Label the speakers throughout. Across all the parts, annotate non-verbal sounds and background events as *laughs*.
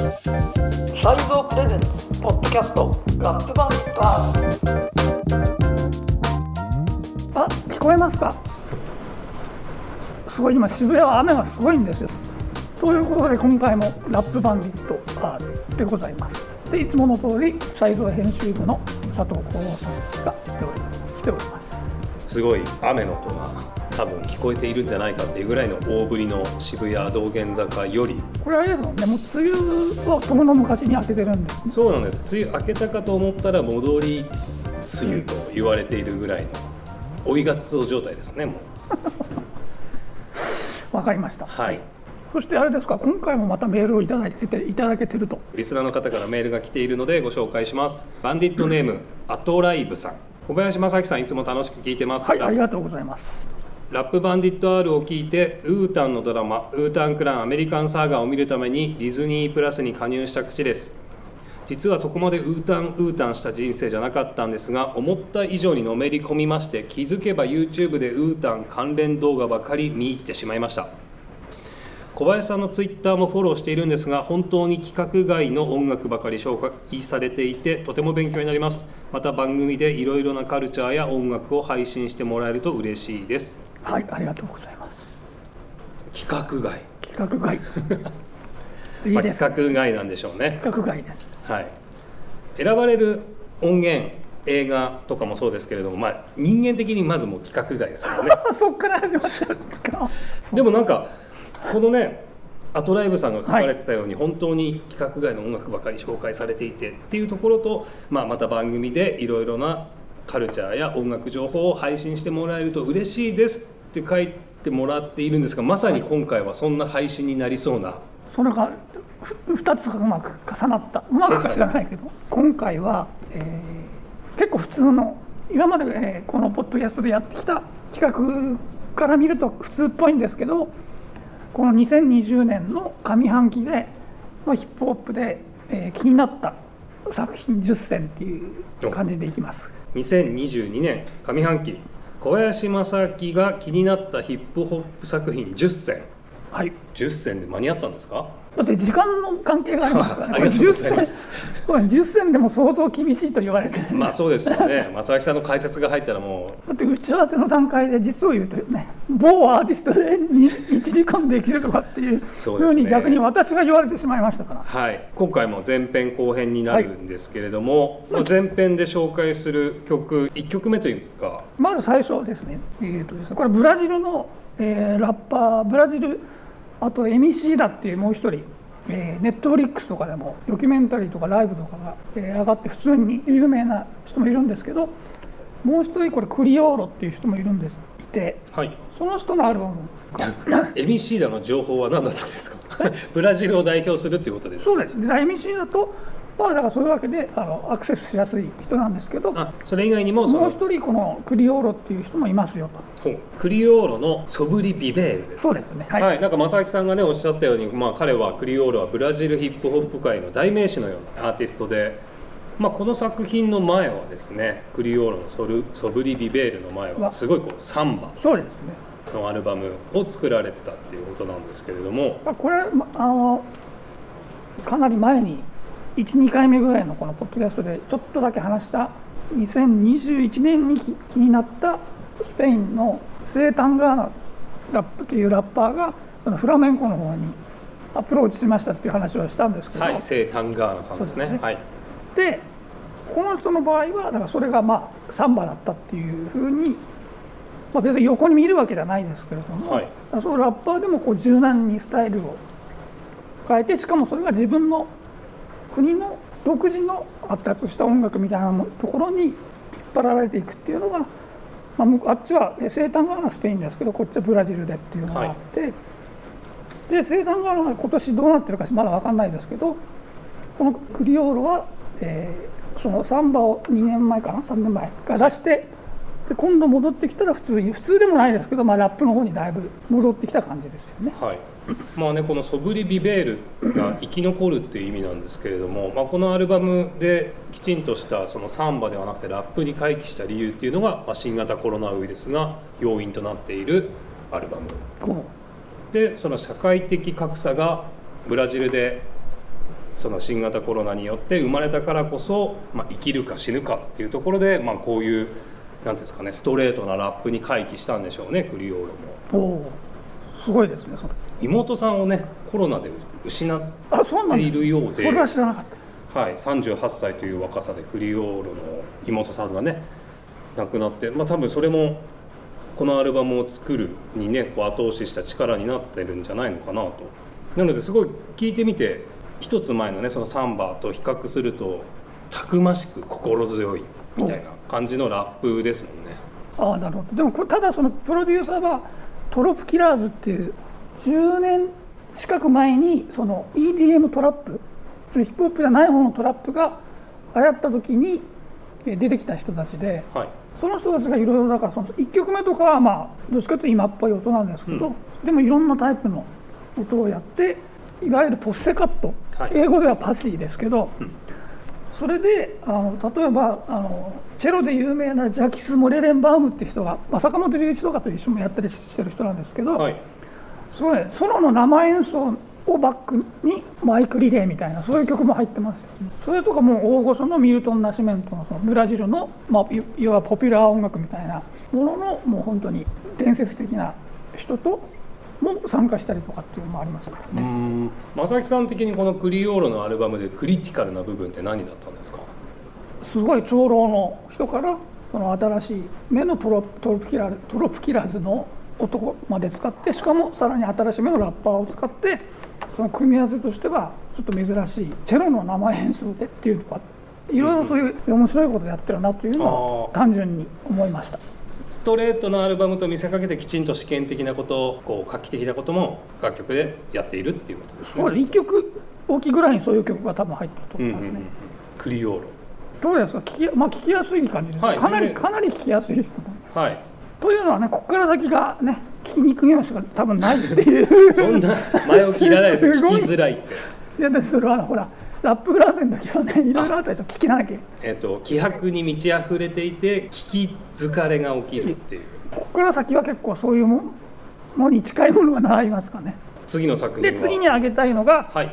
Speaker 1: サイゾープレゼンツポッドキャストラップバンドあ聞こえますか？すごい今渋谷は雨がすごいんですよ。ということで今回もラップバンディット R でございます。でいつもの通りサイゾー編集部の佐藤幸郎さんが来ており来ております。
Speaker 2: すごい雨の音が。多分聞こえているんじゃないかっていうぐらいの大降りの渋谷道玄坂より。
Speaker 1: これあれですもんねもう梅雨はともの昔に明けてるんですね。
Speaker 2: そうなんです。梅雨明けたかと思ったら戻り梅雨と言われているぐらいの追いがつお状態ですねもう。*laughs*
Speaker 1: わかりました。
Speaker 2: はい。
Speaker 1: そしてあれですか今回もまたメールをいただいていただけてると。
Speaker 2: リスナーの方からメールが来ているのでご紹介します。バンディットネームアトライブさん。小林正樹さんいつも楽しく聞いてます、
Speaker 1: はいありがとうございます
Speaker 2: ラップバンディット R を聞いてウータンのドラマ「ウータンクランアメリカンサーガー」を見るためにディズニープラスに加入した口です。実はそこまでウータンウータンした人生じゃなかったんですが思った以上にのめり込みまして気づけば YouTube でウータン関連動画ばかり見入ってしまいました。小林さんのツイッターもフォローしているんですが本当に規格外の音楽ばかり紹介されていてとても勉強になります。また番組でいろいろなカルチャーや音楽を配信してもらえると嬉しいです。
Speaker 1: はいありがとうございます。
Speaker 2: 規格外。
Speaker 1: 規格外。いい
Speaker 2: まあ、規
Speaker 1: です。
Speaker 2: 格外なんでしょうね。
Speaker 1: 規格外です。
Speaker 2: はい。選ばれる音源映画とかもそうですけれども、まあ、人間的にまずもう規格外ですからね。*laughs*
Speaker 1: そっから始まっちゃうか。
Speaker 2: でもなんかこのねアトライブさんが書かれてたように、本当に規格外の音楽ばかり紹介されていてっていうところと、まあ、また番組でいろいろなカルチャーや音楽情報を配信してもらえると嬉しいですって書いてもらっているんですがまさに今回はそんな配信になりそうな
Speaker 1: それが2つがうまく重なったうまくか知らないけど今回は、えー結構普通の今まで、えーこのポッドキャストでやってきた企画から見ると普通っぽいんですけどこの2020年の上半期で、ま、ヒップホップで、えー気になった作品10選っていう感じでいきます。
Speaker 2: 2022年上半期小林正樹が気になったヒップホップ作品10選
Speaker 1: はい。
Speaker 2: 10選で間に合ったんですか？
Speaker 1: だって時間の関係がありますからね。
Speaker 2: ありがとうございます。
Speaker 1: これ10選これ10選でも相当厳しいと言われてる。
Speaker 2: まあそうですよね。正木さんの解説が入ったらも
Speaker 1: だって打ち合わせの段階で実を言うとね某アーティストで1時間できるとかっていうふうに逆に私が言われてしまいましたから。
Speaker 2: うはい。今回も前編後編になるんですけれども、まあ前編で紹介する曲1曲目というか。
Speaker 1: まず最初ですね,、えーとですねこれブラジルの、えーラッパーブラジルあと MC だっていうもう一人えーネットフリックスとかでもドキュメンタリーとかライブとかが、えー上がって普通に有名な人もいるんですけどもう一人これクリオーロっていう人もいるんですいて。
Speaker 2: はい。
Speaker 1: その人のアルバムが。*laughs*
Speaker 2: MC だの情報は何だったんですか？ブラジルを代表するっていうことです
Speaker 1: そうです。ね MC だとまあだからそういうわけであのアクセスしやすい人なんですけど
Speaker 2: あそれ以外にもその
Speaker 1: もう一人このクリオーロっていう人もいますよと。
Speaker 2: クリオーロのソブリ・ビベールです。
Speaker 1: そうですね。はい、
Speaker 2: はい、なんか正木さんがねおっしゃったように、まあ、彼はクリオールはブラジルヒップホップ界の代名詞のようなアーティストで、まあ、この作品の前はですねクリオールのソルソブリ・ビベールの前はすごいこうサンバ
Speaker 1: そうですね。
Speaker 2: のアルバムを作られてたっていうことなんですけれども。
Speaker 1: まあこれまあのかなり前に12回目ぐらいのこのポッドキャストでちょっとだけ話した。2021年に気気になったスペインのセータンガーナラップというラッパーがこのフラメンコの方にアプローチしましたっていう話をしたんですけど、
Speaker 2: はいセイ・タンガーナさんですね。
Speaker 1: そうですね
Speaker 2: はい。
Speaker 1: でこの人の場合はだからそれがまあサンバだったっていうふうに、まあ、別に横に見るわけじゃないですけれども、
Speaker 2: はい。
Speaker 1: そうラッパーでもこう柔軟にスタイルを変えてしかもそれが自分の国の独自の発達した音楽みたいなもところに引っ張られていくっていうのが、まああっちはえ西端側がスペインですけどこっちはブラジルでっていうのがあって、で西端側が今年どうなってるかまだ分かんないですけどこのクリオールは、えーそのサンバを2年前かな3年前から出してで今度戻ってきたら普通に普通でもないですけど、まあ、ラップの方にだいぶ戻ってきた感じですよね。
Speaker 2: はい。まあね、この「ソブリ・ビベール」が生き残るっていう意味なんですけれども、まあ、このアルバムできちんとしたそのサンバではなくてラップに回帰した理由っていうのが、まあ、新型コロナウイルスが要因となっているアルバム。
Speaker 1: こ
Speaker 2: でその社会的格差がブラジルでその新型コロナによって生まれたからこそ、まあ、生きるか死ぬかっていうところで、まあ、こういうなんですかねストレートなラップに回帰したんでしょうねクリオールも。
Speaker 1: おおすごいですね
Speaker 2: 妹さんをねコロナで失っているようで。
Speaker 1: それは知らなかった。
Speaker 2: はい、38歳という若さでクリオールの妹さんがね亡くなって、まあ、多分それもこのアルバムを作るにねこう後押しした力になってるんじゃないのかなと。なのですごい聞いてみて一つ前のねそのサンバと比較するとたくましく心強いみたいな感じのラップですもんね。
Speaker 1: ああなるほど。でもこれただそのプロデューサーはトロップキラーズっていう10年近く前にその EDM トラップヒップホップじゃない方のトラップが流行った時にえ出てきた人たちで
Speaker 2: はい。
Speaker 1: その人たちがいろいろだからその1曲目とかはまあどっちかというと今っぽい音なんですけど、でもいろんなタイプの音をやっていわゆるポッセカット、
Speaker 2: はい。
Speaker 1: 英語ではパシーですけど、それであの例えばあのチェロで有名なジャキス・モレレンバウムっていう人が、まあ、坂本龍一とかと一緒にやったりしてる人なんですけど、
Speaker 2: はい。
Speaker 1: すごいソロの生演奏をバックにマイクリレーみたいなそういう曲も入ってますよ、それとかもう大御所のミルトン・ナシメントのそのブラジルの、まあ、いいわばポピュラー音楽みたいなもののもう本当に伝説的な人とも参加したりとかっていうのもありますから
Speaker 2: うーん。正木さん的にこのクリオールのアルバムでクリティカルな部分って何だったんですか？
Speaker 1: すごい長老の人からその新しい目のトロトロプキラートロプキラーズの音まで使ってしかもさらに新しい目のラッパーを使ってその組み合わせとしてはちょっと珍しいチェロの生演奏でっていうのがいろいろそういう面白いことやってるなというのは単純に思いました。
Speaker 2: ストレートなアルバムと見せかけてきちんと試験的なことこう画期的なことも楽曲でやっているっていうことですね。
Speaker 1: これ1曲大きいぐらいにそういう曲が多分入ってると
Speaker 2: うん
Speaker 1: 思いますね。
Speaker 2: うんうん、クリオール。
Speaker 1: どうです。か聞き,、まあ、聞きやすい感じですね、
Speaker 2: はい。
Speaker 1: かなりかなり聞きやすい。
Speaker 2: はい。
Speaker 1: というのはね、ここから先がね、聞きにくいのしか多分ないっていう。
Speaker 2: そんな前置きいらないですよ。*laughs*
Speaker 1: すごい。
Speaker 2: 聞きづらい
Speaker 1: いや、でそれはほら、ラップフランスの時はね、いろいろあったでしょ、聞きなきゃ。
Speaker 2: えっと気迫に満ち溢れていて聞き疲れが起きるっていう。
Speaker 1: ここから先は結構そういうものに近いものが並びますかね。
Speaker 2: 次の作品
Speaker 1: で、
Speaker 2: は
Speaker 1: 次に挙げたいのが、
Speaker 2: はい。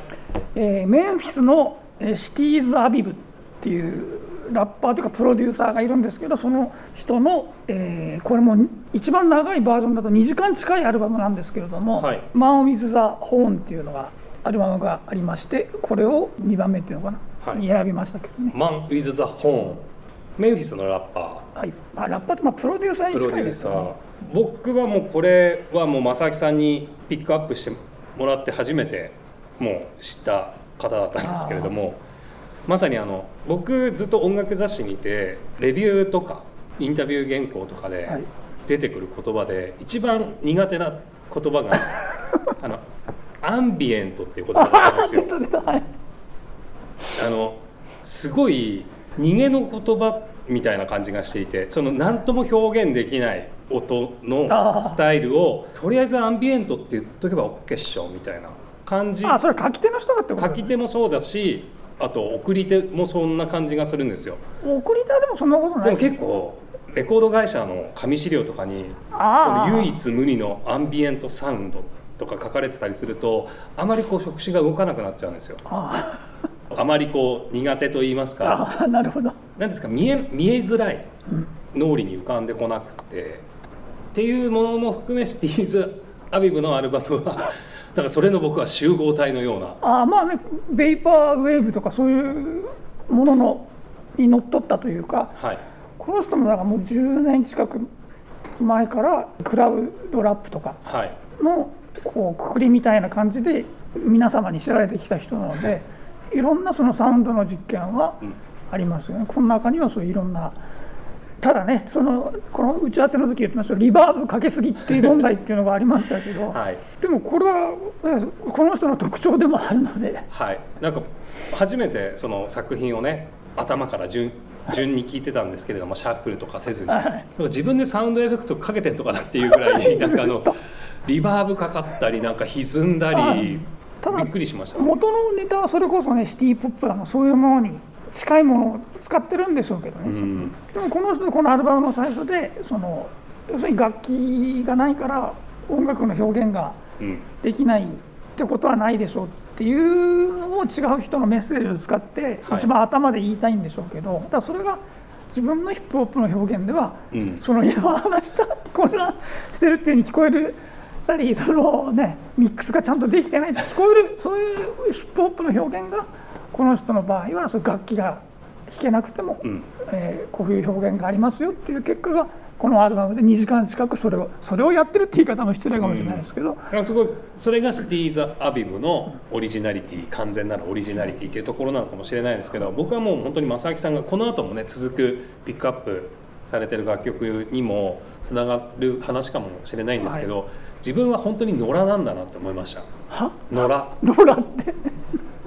Speaker 1: えーメンフィスのえーシティーズ・アビブっていうラッパーというかプロデューサーがいるんですけどその人の、えーこれも一番長いバージョンだと2時間近いアルバムなんですけれども
Speaker 2: はい「
Speaker 1: マン・ウィズ・ザ・ホーン」っていうのがアルバムがありましてこれを2番目っていうのかな、
Speaker 2: はい。
Speaker 1: に選びましたけどね、
Speaker 2: マン・ウィズ・ザ・ホーンメンフィスのラッパ
Speaker 1: はい。まあ、ラッパーってまあプロデューサー
Speaker 2: ープロ
Speaker 1: に近い
Speaker 2: デューサー。
Speaker 1: ですよね
Speaker 2: 僕はもうこれはもう正木さんにピックアップしてもらって初めてもう知った方だったんですけれどもまさにあの僕ずっと音楽雑誌にいてレビューとかインタビュー原稿とかで
Speaker 1: はい。
Speaker 2: 出てくる言葉で一番苦手な言葉が *laughs* あのアンビエントっていう言葉だったんですよ。*laughs*
Speaker 1: はい。
Speaker 2: あのすごい逃げの言葉みたいな感じがしていてその何とも表現できない音のスタイルをとりあえずアンビエントって言っとけば OK っしょみたいな感じ。
Speaker 1: あそれ書き手の人がってこと
Speaker 2: 書き手もそうだしあと送り手もそんな感じがするんですよ。
Speaker 1: 送り手でもそんなことな
Speaker 2: でも
Speaker 1: い
Speaker 2: 結構レコード会社の紙資料とかに
Speaker 1: ああ
Speaker 2: この唯一無二のアンビエントサウンドとか書かれてたりするとあまりこう触手が動かなくなっちゃうんですよ。
Speaker 1: あ
Speaker 2: あ。まりこう苦手と言いますか。
Speaker 1: ああなるほど。
Speaker 2: 何ですか見え見えづらい脳裏に浮かんでこなくてっていうものも含めシティーズ・アビブのアルバムは *laughs* だからそれの僕は集合体のような。
Speaker 1: ああまあねベイパーウェーブとかそういうもののにのっとったというか
Speaker 2: はい。
Speaker 1: この人もだからもう10年近く前からクラウドラップとか
Speaker 2: はい。
Speaker 1: のこうくくりみたいな感じで皆様に知られてきた人なのでいろんなそのサウンドの実験は
Speaker 2: うん。
Speaker 1: ありますよね。この中にはそういろんなただねそのこの打ち合わせの時言ってましたリバーブかけすぎっていう問題っていうのがありましたけど、
Speaker 2: はい。
Speaker 1: でもこれはえこの人の特徴でもあるので。
Speaker 2: はい。なんか初めてその作品をね頭から順順に聞いてたんですけれどもシャッフルとかせずに。
Speaker 1: はい。
Speaker 2: 自分でサウンドエフェクトかけてんのかなっていうぐらい *laughs* なんかあのリバーブかかったりなんか歪んだり
Speaker 1: ただ
Speaker 2: びっくりしました。
Speaker 1: 元のネタはそれこそねシティ・ポップだのそういうものに近いものを使ってるんでしょうけどね、
Speaker 2: うん。
Speaker 1: でもこの人このアルバムの最初でその要するに楽器がないから音楽の表現が
Speaker 2: うん。
Speaker 1: できないってことはないでしょうっていうのを違う人のメッセージを使って
Speaker 2: はい。
Speaker 1: 一番頭で言いたいんでしょうけど、ただそれが自分のヒップホップの表現では、
Speaker 2: うん。
Speaker 1: その今話した混乱してるっていうふうに聞こえるたりそのねミックスがちゃんとできてないって聞こえるそういうヒップホップの表現がこの人の場合はそういう楽器が弾けなくても、
Speaker 2: うん。
Speaker 1: えーこういう表現がありますよっていう結果がこのアルバムで2時間近くそれをそれをやってるって言い方も失礼かもしれないですけど、
Speaker 2: だからすごいそれがシティーズ・アビブのオリジナリティ完全なるオリジナリティっていうところなのかもしれないですけど僕はもう本当に正明さんがこの後もね続くピックアップされてる楽曲にもつながる話かもしれないんですけど、自分は本当に野良なんだなって思いました。
Speaker 1: は？
Speaker 2: 野良。
Speaker 1: ロラって？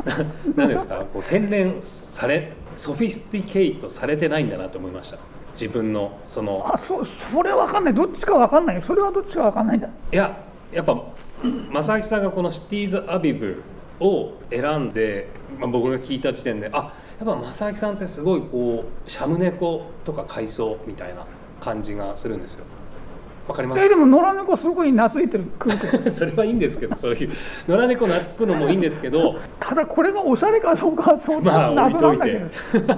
Speaker 1: *laughs*
Speaker 2: 何ですか？こう洗練され sophisticate されてないんだなと思いました。自分のその。
Speaker 1: あそそれは分かんない。どっちか分かんない。よそれはどっちか分かんないんじゃない
Speaker 2: いややっぱ正明さんがこの「シティーズ・アビブ」を選んで、まあ、僕が聞いた時点であやっぱ正明さんってすごいこうシャム猫とか海藻みたいな感じがするんですよわかります。
Speaker 1: えでも野良猫すごい懐いてる空気。*laughs*
Speaker 2: それはいいんですけどそういう。野良猫懐くのもいいんですけど。
Speaker 1: ただこれがおしゃれかどうかは相
Speaker 2: ま
Speaker 1: 当
Speaker 2: あ置いとい
Speaker 1: 謎なんだけ
Speaker 2: て。*laughs*
Speaker 1: ど、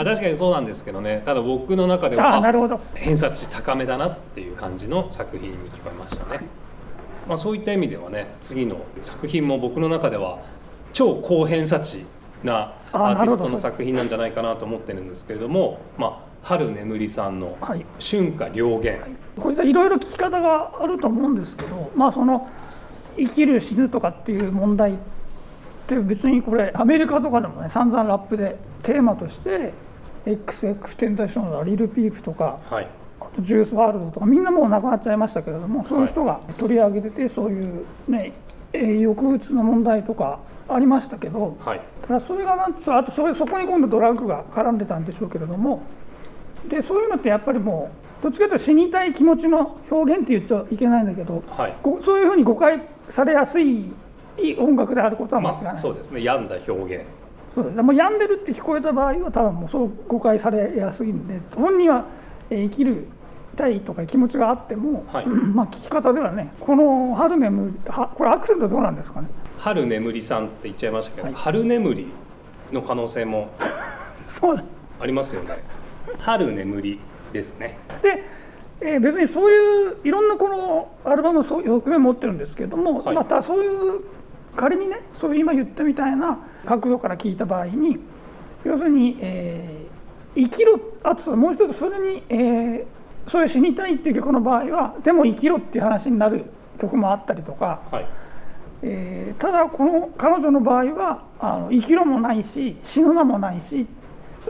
Speaker 2: あ確かにそうなんですけどね。ただ僕の中では
Speaker 1: ああなるほど。
Speaker 2: 偏差値高めだなっていう感じの作品に聞こえましたね、まあ、そういった意味ではね次の作品も僕の中では超高偏差値な
Speaker 1: あ
Speaker 2: アーティストの作品なんじゃないかなと思ってるんですけれども、まあ、春眠りさんの
Speaker 1: はい「
Speaker 2: 春夏良言」
Speaker 1: これいろいろ聞き方があると思うんですけどまあその生きる死ぬとかっていう問題って別にこれアメリカとかでもね散々ラップでテーマとして XX テンタションのリルピープとか
Speaker 2: はい。
Speaker 1: あとジュースワールドとかみんなもう亡くなっちゃいましたけれどもそういう人が取り上げててそういうねえー抑うつの問題とかありましたけど
Speaker 2: はい。
Speaker 1: ただそれがなんあとそれそこに今度ドラッグが絡んでたんでしょうけれどもでそういうのってやっぱりもうどっちかというと死にたい気持ちの表現って言っちゃいけないんだけど
Speaker 2: はい。
Speaker 1: ごそういうふうに誤解されやすい音楽であることは間違いない、
Speaker 2: まあそうですね。病んだ表現。
Speaker 1: そう。ですもう病んでるって聞こえた場合は多分もうそう誤解されやすいんで本人はえー生きるたいとか気持ちがあっても、
Speaker 2: はい。*clears throat*
Speaker 1: まあ聞き方ではねこの「春眠り」はこれアクセントどうなんですかね？
Speaker 2: 春眠りさんって言っちゃいましたけど、
Speaker 1: はい。
Speaker 2: 春眠りの可能性も *laughs*
Speaker 1: そうだ。
Speaker 2: ありますよね春眠りですね。
Speaker 1: で、えー別にそういういろんなこのアルバムのそういう側面持ってるんですけども、
Speaker 2: はい。
Speaker 1: またそういう仮にねそういう今言ったみたいな角度から聞いた場合に要するに、えー生きろあともう一つそれに、えーそういう死にたいっていう曲の場合はでも生きろっていう話になる曲もあったりとか、
Speaker 2: はい。
Speaker 1: えーただこの彼女の場合はあの生きろもないし死ぬ間もないし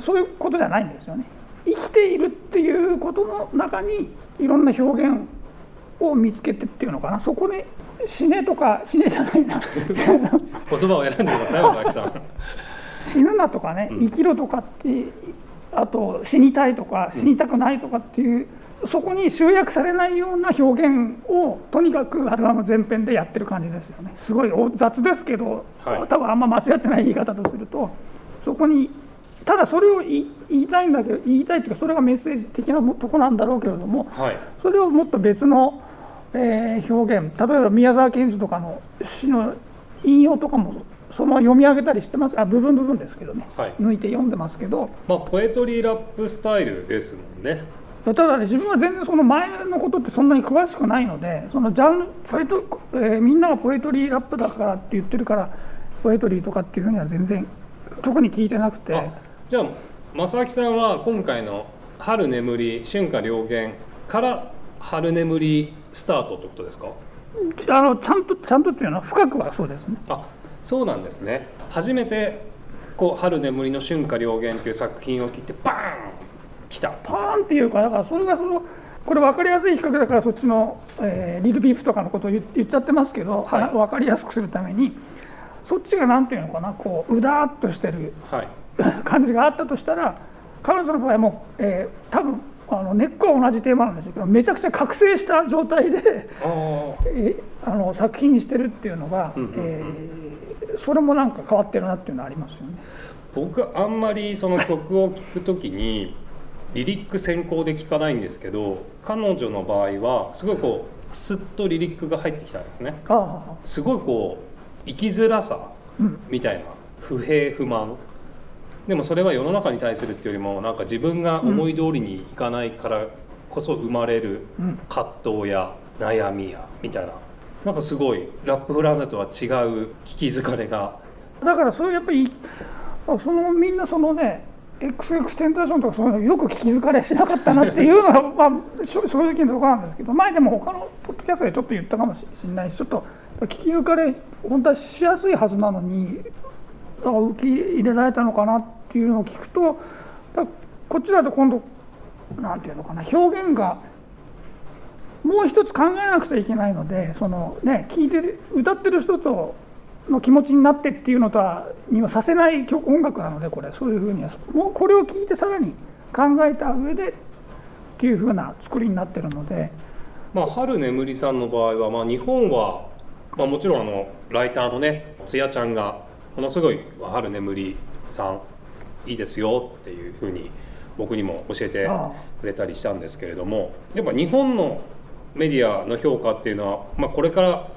Speaker 1: そういうことじゃないんですよね生きているっていうことの中にいろんな表現を見つけてっていうのかな。そこで死ねとか死ねじゃないな。*laughs*
Speaker 2: 言葉を選んでください *laughs* 渡さん。
Speaker 1: 死ぬなとかね生きろとかってあと死にたいとか死にたくないとかっていう、そこに集約されないような表現をとにかくアルバム全編でやってる感じですよね。すごいお雑ですけど、
Speaker 2: はい。
Speaker 1: 多分あんま間違ってない言い方とするとそこにただそれを言い言いたいんだけど言いたいっていうかそれがメッセージ的なとこなんだろうけれども
Speaker 2: はい。
Speaker 1: それをもっと別の、えー表現例えば宮沢賢治とかの詩の引用とかもそのまま読み上げたりしてます。あ部分部分ですけどね、
Speaker 2: はい。
Speaker 1: 抜いて読んでますけど。
Speaker 2: まあポエトリーラップスタイルですもんね。
Speaker 1: ただね自分は全然その前のことってそんなに詳しくないのでそのジャンルポエト、えーみんながポエトリーラップだからって言ってるからポエトリーとかっていうふうには全然特に聞いてなくて。
Speaker 2: あじゃあ正明さんは今回の「春眠り春夏良言」から「春眠り」スタートってことですか？
Speaker 1: あのちゃんとちゃんとっていうのは深くはそうですね。
Speaker 2: あそうなんですね。初めてこう「春眠りの春夏良言」っていう作品を聞いてバーン来た。
Speaker 1: パーンっていうかだからそれがそのこれ分かりやすい比較だからそっちの、えーリルビーフとかのことを言言っちゃってますけど、
Speaker 2: はい。
Speaker 1: は分かりやすくするためにそっちがなんていうのかなこううだーっとしてる
Speaker 2: はい
Speaker 1: 感じがあったとしたら彼女の場合はもう、えー多分あの根っこは同じテーマなんでしょうけどめちゃくちゃ覚醒した状態で、
Speaker 2: あ
Speaker 1: あの作品にしてるっていうのが、
Speaker 2: うんうんうん。
Speaker 1: えーそれもなんか変わってるなっていうのはありますよね。
Speaker 2: 僕あんまりその曲を聴くときにリリック先行で聴かないんですけど彼女の場合はすごいこうスッとリリックが入ってきたんですね。
Speaker 1: あ
Speaker 2: すごいこ生きづらさみたいな不平不満でもそれは世の中に対するっていうよりもなんか自分が思い通りにいかないからこそ生まれる葛藤や悩みやみたいな。なんかすごいラップフランゼとは違う聞き疲れが。
Speaker 1: だからそれやっぱりそのみんなそのね XX テンターションとかそういうのよく聞き疲れしなかったなっていうのが、*laughs* まあ、正直なところなんですけど前でも他のポッドキャストでちょっと言ったかもしれないしちょっと聞き疲れ本当はしやすいはずなのにだから受け入れられたのかなっていうのを聞くとこっちだと今度なんていうのかな表現がもう一つ考えなくちゃいけないのでその、ね、聞いてる歌ってる人との気持ちになってっていうのとはにはさせない音楽なのでこれそういうふうにはもうこれを聞いてさらに考えた上でっていうふうな作りになってるので。
Speaker 2: まあ、春眠りさんの場合は、まあ、日本は、まあ、もちろんあのライターのねつやちゃんがものすごい「春眠りさんいいですよ」っていうふうに僕にも教えてくれたりしたんですけれどもやっぱ日本のメディアの評価っていうのは、まあ、これから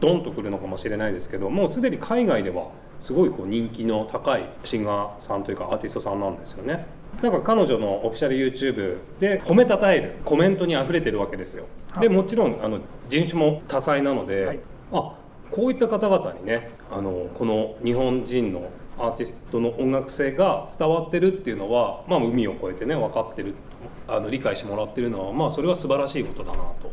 Speaker 2: ドンとくるのかもしれないですけどもうすでに海外ではすごいこう人気の高いシンガーさんというかアーティストさんなんですよね。なんか彼女のオフィシャル YouTube で褒めたたえるコメントにあふれてるわけですよ。でもちろんあの人種も多彩なので、はい、あこういった方々にねあのこの日本人のアーティストの音楽性が伝わってるっていうのは、まあ、海を越えてね分かってるあの理解してもらってるのは、まあ、それは素晴らしいことだなと。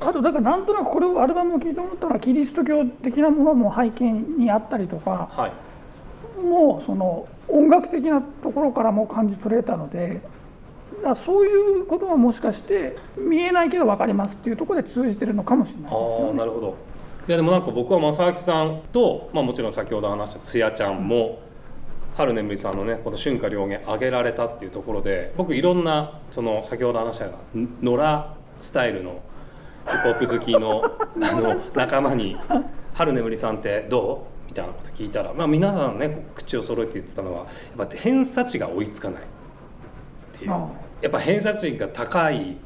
Speaker 1: あとだからなんとなくこれをアルバムを聴いて思ったのはキリスト教的なものも背景にあったりとか、はい、もうその音楽的なところからも感じ取れたのでだそういうことはもしかして見えないけど分かりますっていうところで通じてるのかもしれないですよね。
Speaker 2: なるほどいやでもなんか僕は正明さんと、まあ、もちろん先ほど話したつやちゃんも、春眠りさんのねこの春夏両言挙げられたっていうところで僕いろんなその先ほど話した野良スタイルのヒップホップ好きの *laughs* あの仲間に「春眠りさんってどう?」みたいなこと聞いたら、まあ、皆さんね口を揃えて言ってたのはやっぱ偏差値が追いつかないっていう。やっぱ偏差値が高い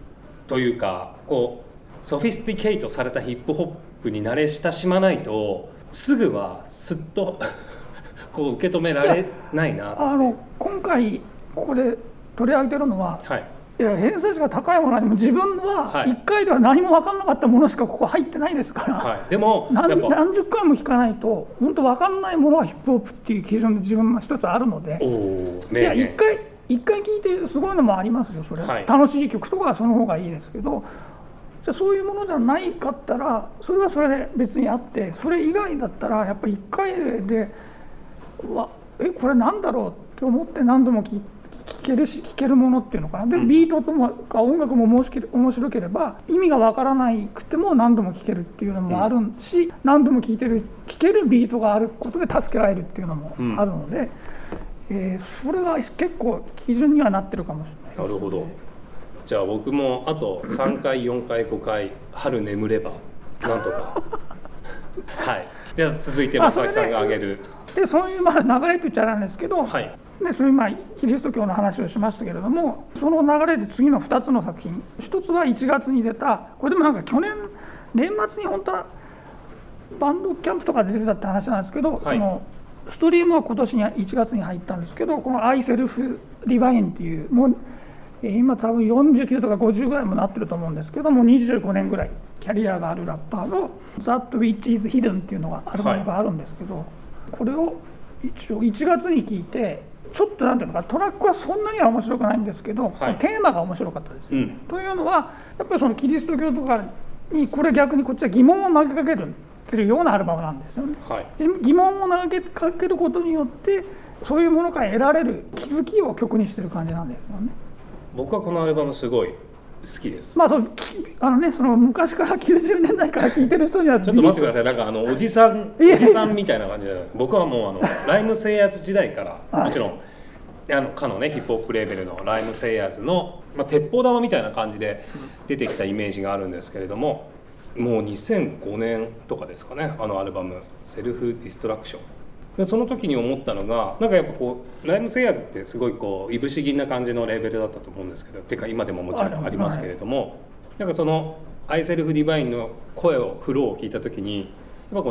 Speaker 2: というかこうソフィスティケイトされたヒップホップに慣れ親しまないとすぐはすっと *laughs* こう受け止められないな
Speaker 1: あの今回ここで取り上げてるのは、はい、いや偏差値が高いものにも自分は1回では何も分からなかったものしかここ入ってないですから、はい、
Speaker 2: でも
Speaker 1: 何何十回も聞かないと本当分かんないものはヒップホップっていう基準で自分も一つあるので、ね、いや1回一回聞いてすごいのもありますよそれ、はい、楽しい曲とかはその方がいいですけどじゃそういうものじゃないかったらそれはそれで別にあってそれ以外だったらやっぱり1回でわえこれなんだろうって思って何度も聞けるし聴けるものっていうのかな。でビートともか音楽も面白ければ意味がわからないくても何度も聴けるっていうのもあるし、何度も聴いてる聴けるビートがあることで助けられるっていうのもあるので、うん、えー、それが結構基準にはなってるかもしれない、
Speaker 2: ね、なるほどじゃあ僕もあと3回4回5回「春眠れば」なんとか。*laughs* はい。じゃあ続いて正木さんが挙げる。
Speaker 1: でそういうまあ流れと言っちゃなんですけど、はい、でそれ今キリスト教の話をしましたけれどもその流れで次の2つの作品。1つは1月に出たこれでもなんか去年年末に本当はバンドキャンプとかで出てたって話なんですけど、はい、そのストリームは今年に1月に入ったんですけどこの「アイセルフ・ディバイン」っていうもう今多分49とか50ぐらいもなってると思うんですけども25年ぐらいキャリアがあるラッパーの「That Which is Hidden」っていうのがアルバムがあるんですけど、はい、これを一応1月に聞いてちょっとなんていうのかトラックはそんなには面白くないんですけど、はい、テーマが面白かったです、ね、うん、というのはやっぱりそのキリスト教とかにこれ逆にこっちは疑問を投げかけるてるようなアルバムなんですよね、はい、疑問を投げかけることによってそういうものから得られる気づきを曲にしてる感じなんですよね
Speaker 2: 僕はこのアルバムすごい好きです。
Speaker 1: まあ、そのあのね、その昔から90年代から聴いてる人には *laughs*
Speaker 2: ちょっと待ってください、なんかあのおじさん、*laughs* おじさんみたいな感じじゃないですか。僕はもうあの *laughs* ライム制圧時代から、もちろん。あのかのねヒップホップレーベルのライム・セイヤーズの、まあ、鉄砲玉みたいな感じで出てきたイメージがあるんですけれどももう2005年とかですかねあのアルバム「 Self Destruction」でその時に思ったのがなんかやっぱこうライムセイヤーズってすごいこういぶし銀な感じのレーベルだったと思うんですけどってか今でももちろんありますけれども、はい、なんかその「アイセルフ・ディバイン」の声をフローを聞いた時にやっぱこ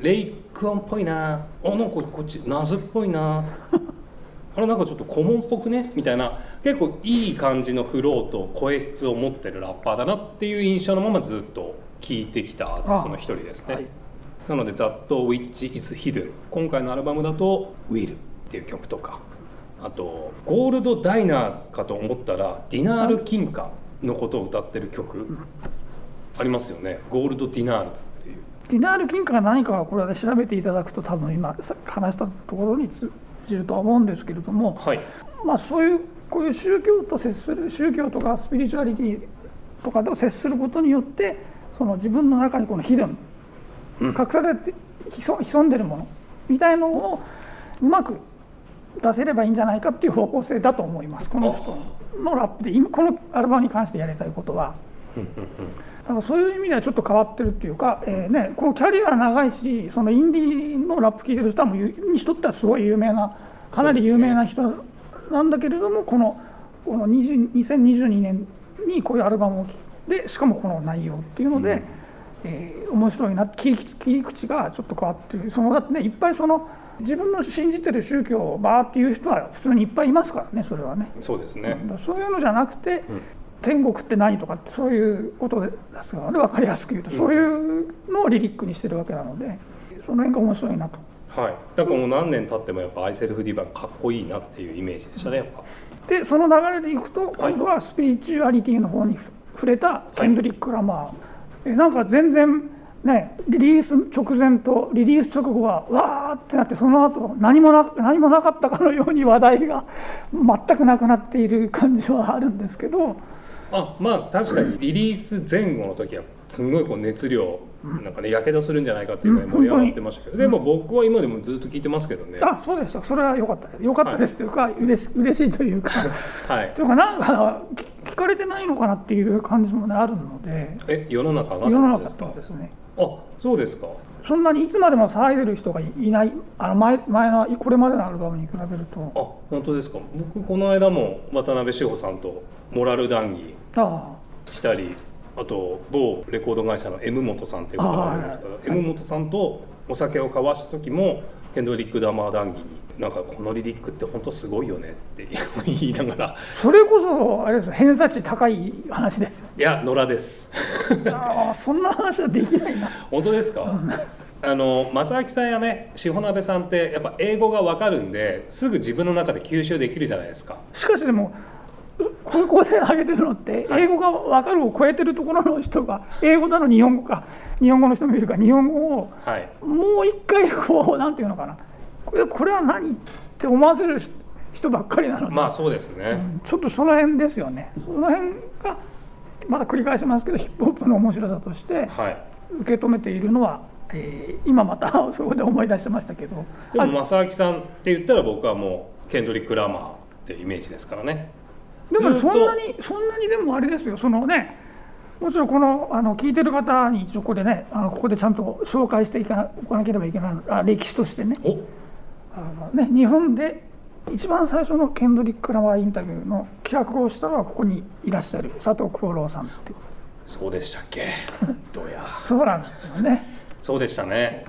Speaker 2: うレイクウォンっぽいなあなんかこっちナズっぽいな *laughs* あれなんかちょっとコモンっぽくね？みたいな結構いい感じのフローと声質を持ってるラッパーだなっていう印象のままずっと聴いてきたアーティストの一人ですね、
Speaker 1: はい
Speaker 2: なので「 That Which Is Hidden」今回のアルバムだと「 Will」っていう曲とか。あと「 Gold Diners」かと思ったら「ディナール・金貨」のことを歌ってる曲。ありますよね「 Gold Dinars」っていう。
Speaker 1: ディナール金貨が何かはこれで調べていただくと多分今さ話したところに通じるとは思うんですけれども、
Speaker 2: はい。
Speaker 1: まあ、そういうこういう宗教と接する宗教とかスピリチュアリティとかと接することによってその自分の中にこのヒドン
Speaker 2: うん
Speaker 1: 隠されて潜潜んでるものみたいのをうまく出せればいいんじゃないかっていう方向性だと思います。この人のラップで今このアルバムに関してやりたいことは。だからそういう意味ではちょっと変わってるっていうか、えーね、このキャリアが長いしそのインディーのラップ聴いてる人はもにしとってはすごい有名なかなり有名な人なんだけれども、このこの20 2022年にこういうアルバムを聴でしかもこの内容っていうので、えー面白いな切り口切り口がちょっと変わってる。そのだってねいっぱいその自分の信じてる宗教をバーっていう人は普通にいっぱいいますからねそれはね。
Speaker 2: そうですね。
Speaker 1: そういうのじゃなくて、天国って何とかってそういうことですからね分かりやすく言うと、そういうのをリリックにしてるわけなのでその辺が面白いなと。
Speaker 2: はい。だからもう何年経ってもやっぱアイセルフ・ディバンかっこいいなっていうイメージでしたねやっぱ。
Speaker 1: でその流れでいくと
Speaker 2: はい。
Speaker 1: 今度はスピリチュアリティの方に触れたケンドリック・ラマー、えなんか全然ねリリース直前とリリース直後はわーってなってその後何もな何もなかったかのように話題が全くなくなっている感じはあるんですけど。
Speaker 2: あまあ確かにリリース前後の時はすごいこう熱量なんかねやけどするんじゃないかっていうぐらい盛り上がってましたけど、でも僕は今でもずっと聞いてますけどね、
Speaker 1: あそうでしたそれは良かった。良かったですというか、嬉し嬉しいというか。*laughs*
Speaker 2: はい。
Speaker 1: というかなんか聞聞かれてないのかなっていう感じもねあるので。
Speaker 2: え世の中が
Speaker 1: 世の中
Speaker 2: です
Speaker 1: ね。
Speaker 2: あそうですか。
Speaker 1: そんなにいつまでも騒いでる人がいいないあの前前のこれまでのアルバムに比べると。
Speaker 2: あ本当ですか。僕この間も渡辺志保さんとモラル談義
Speaker 1: あ
Speaker 2: したりあと某レコード会社の M 本さんっていう方があるんですけど、
Speaker 1: あはい。
Speaker 2: M 本さんとお酒を交わした時もケンドリック・ダマー談義になんかこのリリックって本当すごいよねって言いながら。
Speaker 1: あそれこそあれですよ偏差値高い話ですよ。
Speaker 2: いや野良です。
Speaker 1: ああそんな話はできないな。
Speaker 2: 本当ですか？あの正明さんやね志保鍋さんってやっぱ英語が分かるんですぐ自分の中で吸収できるじゃないですか。
Speaker 1: しかしでもうここで挙げてるのって英語が分かるを超えてるところの人が英語だの日本語か日本語の人もいるから日本語を
Speaker 2: はい。
Speaker 1: もう一回こうなんていうのかな。これこれは何って思わせる人ばっかりなので、
Speaker 2: まあそうですね、
Speaker 1: ちょっとその辺ですよね。その辺がまだ繰り返しますけどヒップホップの面白さとして
Speaker 2: はい。
Speaker 1: 受け止めているのは、えー今また *laughs* そこで思い出してましたけど。
Speaker 2: でも正明さんって言ったら僕はもうケンドリック・ラマーってイメージですからね
Speaker 1: でもそんなにそんなにでもあれですよ。そのねもちろんこのあの聞いてる方に一応ここでねあのここでちゃんと紹介していかなおかなければいけないあ歴史としてね。
Speaker 2: お。
Speaker 1: あのね日本で一番最初のケンドリック・ラマーインタビューの企画をしたのはここにいらっしゃる佐藤幸郎さんって
Speaker 2: そうでしたっけ。どうや。*laughs*
Speaker 1: そうなんですよね。
Speaker 2: そうでしたね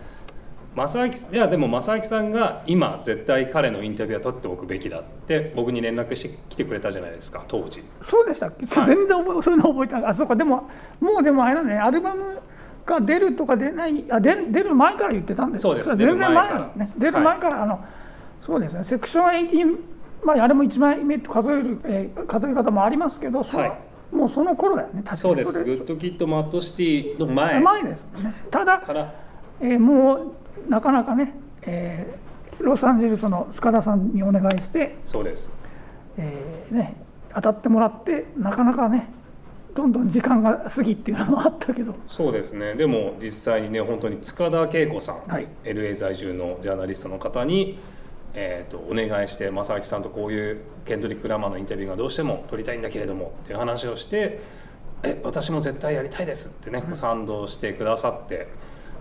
Speaker 2: 正明いやでも正明さんが今絶対彼のインタビューは取っておくべきだって僕に連絡してきてくれたじゃないですか当時。
Speaker 1: そうでした
Speaker 2: はい。
Speaker 1: 全然覚えそういうの覚えてない。あそうか。でももうでもあれだね。アルバムが出るとか出ないあ出出る前から言ってたんです
Speaker 2: そうです。
Speaker 1: れ全然前
Speaker 2: から
Speaker 1: ね。出る前から、あのそうですね。セクション18まああれも1枚目と数える、えー数え方もありますけど、その
Speaker 2: はい。
Speaker 1: もうその頃だよね確かに。
Speaker 2: そうです。
Speaker 1: れ
Speaker 2: Good Kid Mad City の前。
Speaker 1: 前ですよね。ただ、えーもうなかなかね、えーロサンゼルスの塚田さんにお願いして
Speaker 2: そうです。
Speaker 1: えーね、当たってもらってなかなかねどんどん時間が過ぎっていうのもあったけど。
Speaker 2: そうですね。でも実際にね本当に塚田桂子さん、
Speaker 1: はい。
Speaker 2: LA 在住のジャーナリストの方に、えー、とお願いして雅明さんとこういうケンドリック・ラマーのインタビューがどうしても撮りたいんだけれどもっていう話をして「え私も絶対やりたいです」ってね賛同してくださって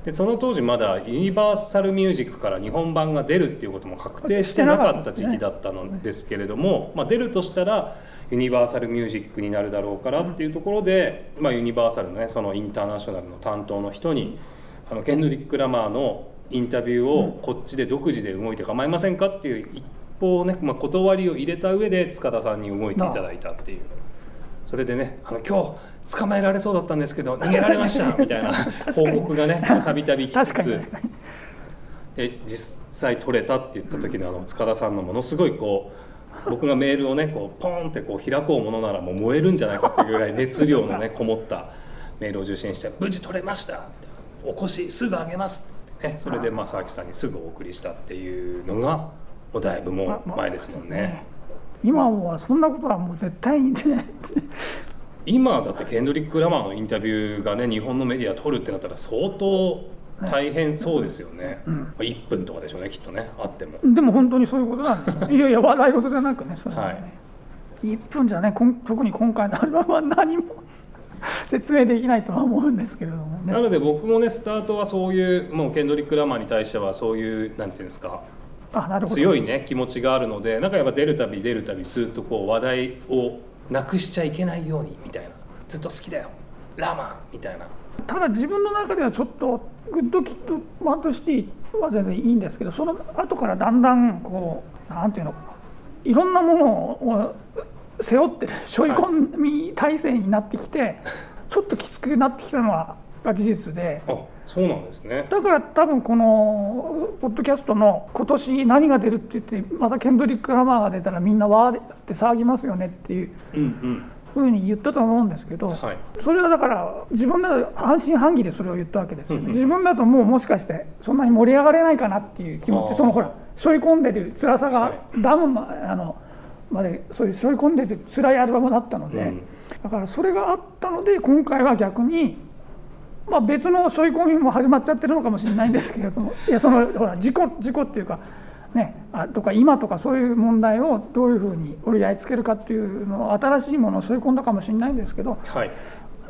Speaker 2: でその当時まだユニバーサルミュージックから日本版が出るっていうことも確定してなかった時期だったのですけれども、まあ、出るとしたらユニバーサルミュージックになるだろうからっていうところで、まあ、ユニバーサルのねそのインターナショナルの担当の人にあのケンドリック・ラマーのインタビューをこっちで独自で動いて構いませんかっていう一方ね、まあ、断りを入れた上で塚田さんに動いていただいたっていう。それでねあの今日捕まえられそうだったんですけど逃げられました *laughs* みたいな。報告がねたびたび来つつ。で実際取れたって言った時のあの塚田さんのものすごいこう僕がメールをねこうポンってこう開こうものならもう燃えるんじゃないかっていうぐらい *laughs* 熱量のねこもったメールを受信して「無事取れました!」みたいな「お越しすぐあげます」ってね。それでまあ佐々木さんにすぐお送りしたっていうのがもうだいぶもう前ですもんね。
Speaker 1: 今はそんなことはもう絶対にね
Speaker 2: 今だってケンドリック・ラマーのインタビューがね日本のメディア取るってなったら相当大変そうですよね、うん、1分とかでしょうねきっとねあっても。
Speaker 1: でも本当にそういうことなんですよ。いやいや笑い事じゃなくねそれはね、はい、1分じゃね特に今回のアルバムは何も *laughs* 説明できないとは思うんですけれども、
Speaker 2: ね、なので僕もねスタートはそういうもうケンドリック・ラマーに対してはそういうなんていうんですかあなるほど。強いね気持ちがあるのでなんかやっぱ出るたび出るたびずっとこう話題をなくしちゃいけないようにみたいなずっと好きだよラマーみたいな
Speaker 1: ただ自分の中ではちょっと Good Kid Mad City は全然いいんですけどその後からだんだんこうなんていうのかないろんなものを背負ってる背負い込み体制になってきて、はい、ちょっときつくなってきたのは事実で。
Speaker 2: そうなんですね。
Speaker 1: だから多分このポッドキャストの今年何が出るって言ってまたケンドリック・ラマーが出たらみんなわーって騒ぎますよねっていう。うんうん。ふうに言ったと思うんですけど、はい、それはだから自分だと半信半疑でそれを言ったわけですよね、自分だともうもしかしてそんなに盛り上がれないかなっていう気持ちそのほら背負い込んでる辛さがダムまあのまでそういう背負い込んでて辛いアルバムだったので、うん、だからそれがあったので今回は逆にまあ、別の背負い込みも始まっちゃってるのかもしれないんですけれども。いやそのほら事故事故っていうか、ね、あとか今とかそういう問題をどういうふうに折り合いつけるかっていうのを新しいものを背負い込んだかもしれないんですけど、はい、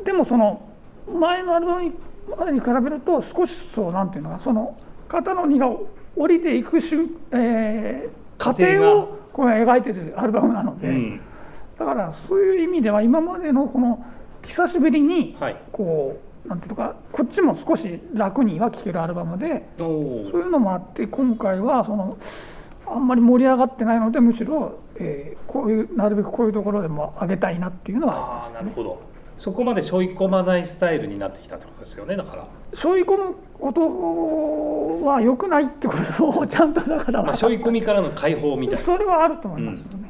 Speaker 1: でもその前のアルバムまでに比べると少しそうなんていうのかその肩の荷が降りていく瞬、えー、過程をこう描いてるアルバムなので、うん、だからそういう意味では今までのこの久しぶりにこう、はいなんていうかこっちも少し楽には聴けるアルバムでそういうのもあって今回はそのあんまり盛り上がってないのでむしろ、えー、こういうなるべくこういうところでも上げたいなっていうのは
Speaker 2: あ、ね、なるほど。そこまで背負い込まないスタイルになってきたってことですよねだから。
Speaker 1: 背負い込むことは良くないってことをちゃんとだから。
Speaker 2: まあ背負い込みからの解放みたいな。
Speaker 1: それはあると思いますよね、うん、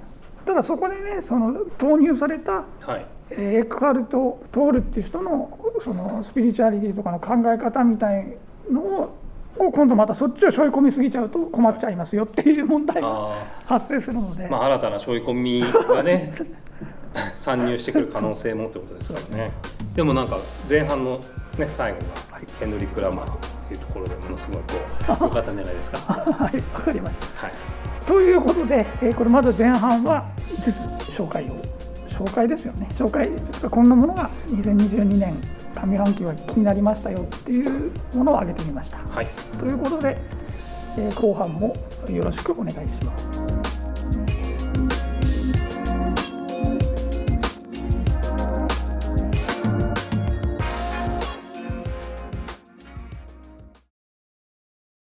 Speaker 1: ただそこでねその投入された、はい。エックハルト・トールっていう人のそのスピリチュアリティとかの考え方みたいのを今度またそっちを背負い込みすぎちゃうと困っちゃいますよっていう問題が発生するので、
Speaker 2: まあ、新たな背負い込みがね *laughs* 参入してくる可能性もってことですからね。でもなんか前半の、ね、最後がヘンドリック・ラマーっていうところでものすごいこう *laughs* 良かったんじゃないですか。
Speaker 1: はい。わかりました、はい、ということで、えー、これまず前半は5つ紹介を紹介ですよね紹介こんなものが2022年上半期は気になりましたよっていうものを挙げてみました。はい、ということで、えー、後半もよろしくお願いします。